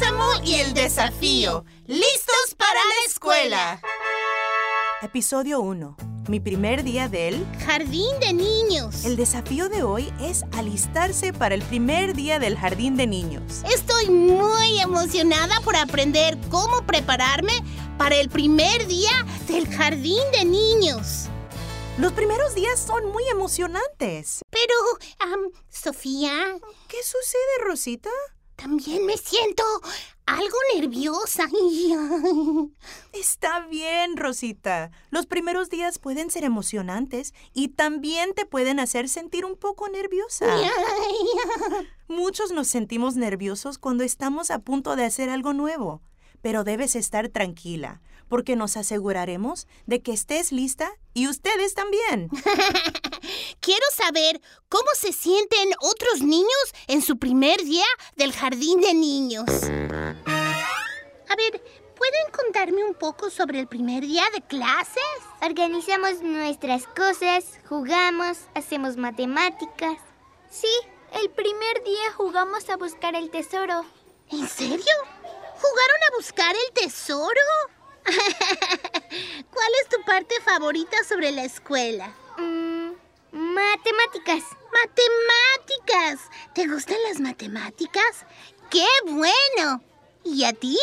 Bálsamo y el desafío. ¡Listos para la escuela! Episodio 1. Mi primer día del Jardín de niños. El desafío de hoy es alistarse para el primer día del jardín de niños. Estoy muy emocionada por aprender cómo prepararme para el primer día del jardín de niños. Los primeros días son muy emocionantes. Pero, am, Sofía, ¿Qué sucede, Rosita? También me siento algo nerviosa. Está bien, Rosita. Los primeros días pueden ser emocionantes y también te pueden hacer sentir un poco nerviosa. Muchos nos sentimos nerviosos cuando estamos a punto de hacer algo nuevo, pero debes estar tranquila, porque nos aseguraremos de que estés lista y ustedes también. Quiero saber cómo se sienten otros niños en su primer día del jardín de niños. A ver, ¿pueden contarme un poco sobre el primer día de clases? Organizamos nuestras cosas, jugamos, hacemos matemáticas. Sí, el primer día jugamos a buscar el tesoro. ¿En serio? ¿Jugaron a buscar el tesoro? ¿Cuál es tu parte favorita sobre la escuela? Mm, matemáticas. Matemáticas. ¿Te gustan las matemáticas? ¡Qué bueno! ¿Y a ti?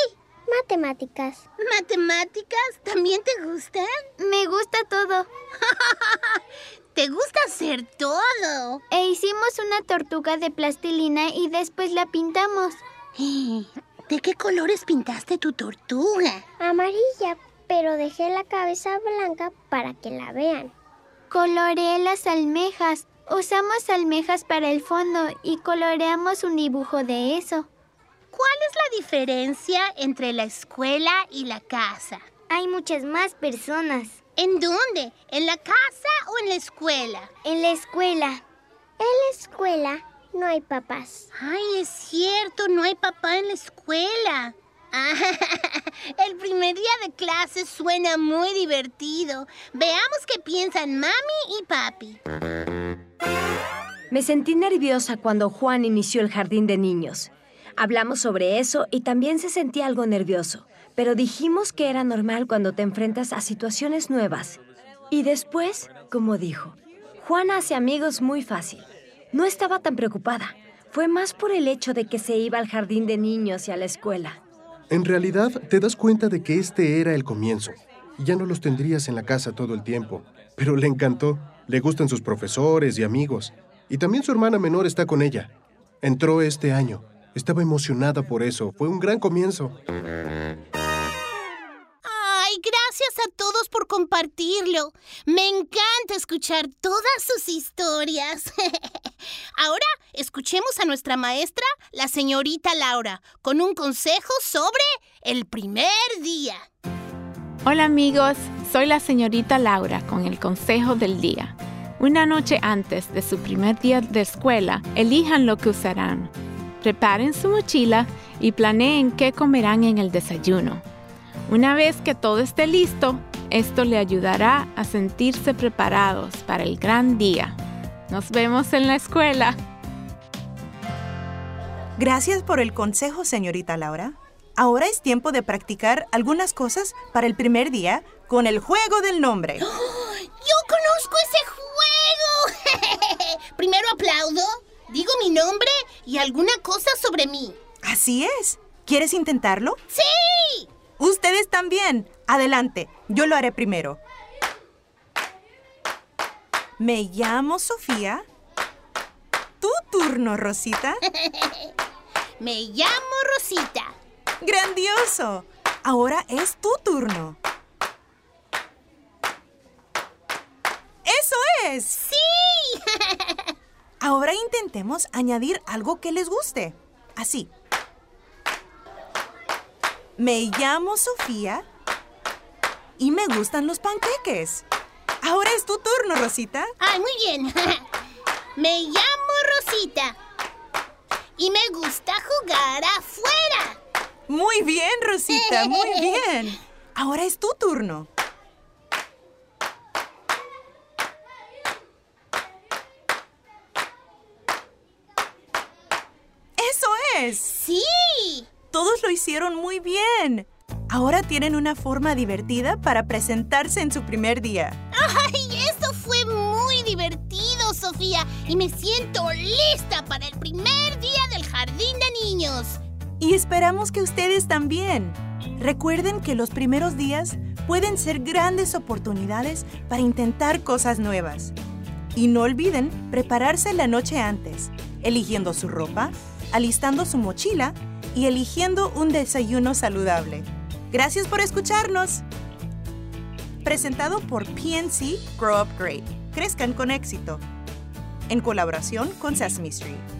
Matemáticas. ¿Matemáticas también te gustan? Me gusta todo. Te gusta hacer todo. E hicimos una tortuga de plastilina y después la pintamos. ¿De qué colores pintaste tu tortuga? Amarilla, pero dejé la cabeza blanca para que la vean. Coloreé las almejas. Usamos almejas para el fondo y coloreamos un dibujo de eso. ¿Cuál es la diferencia entre la escuela y la casa? Hay muchas más personas. ¿En dónde? ¿En la casa o en la escuela? En la escuela. En la escuela no hay papás. Ay, es cierto, no hay papá en la escuela. Ah, el primer día de clase suena muy divertido. Veamos qué piensan mami y papi. Me sentí nerviosa cuando Juan inició el jardín de niños. Hablamos sobre eso y también se sentía algo nervioso, pero dijimos que era normal cuando te enfrentas a situaciones nuevas. Y después, como dijo, Juan hace amigos muy fácil. No estaba tan preocupada. Fue más por el hecho de que se iba al jardín de niños y a la escuela. En realidad, te das cuenta de que este era el comienzo. Ya no los tendrías en la casa todo el tiempo. Pero le encantó. Le gustan sus profesores y amigos. Y también su hermana menor está con ella. Entró este año. Estaba emocionada por eso. Fue un gran comienzo. Ay, gracias a todos por compartirlo. Me encanta escuchar todas sus historias. Ahora escuchemos a nuestra maestra, la señorita Laura, con un consejo sobre el primer día. Hola amigos, soy la señorita Laura con el consejo del día. Una noche antes de su primer día de escuela, elijan lo que usarán. Preparen su mochila y planeen qué comerán en el desayuno. Una vez que todo esté listo, esto le ayudará a sentirse preparados para el gran día. Nos vemos en la escuela. Gracias por el consejo, señorita Laura. Ahora es tiempo de practicar algunas cosas para el primer día con el juego del nombre. ¡Yo conozco ese juego! Primero aplaudo, digo mi nombre y alguna cosa sobre mí. Así es. ¿Quieres intentarlo? ¡Sí! Ustedes también. Adelante, yo lo haré primero. Me llamo Sofía. Tu turno, Rosita. Me llamo Rosita. ¡Grandioso! Ahora es tu turno. ¡Eso es! ¡Sí! Ahora intentemos añadir algo que les guste. Así. Me llamo Sofía y me gustan los panqueques. Ahora es tu turno, Rosita. Ay, muy bien. Me llamo Rosita. Y me gusta jugar afuera. Muy bien, Rosita, muy bien. Ahora es tu turno. Eso es. Sí. Todos lo hicieron muy bien. Ahora tienen una forma divertida para presentarse en su primer día. ¡Ay, eso fue muy divertido, Sofía! Y me siento lista para el primer día del jardín de niños. Y esperamos que ustedes también. Recuerden que los primeros días pueden ser grandes oportunidades para intentar cosas nuevas. Y no olviden prepararse la noche antes, eligiendo su ropa, alistando su mochila y eligiendo un desayuno saludable. Gracias por escucharnos. Presentado por PNC Grow Up Great. Crezcan con éxito. En colaboración con Sesame Street.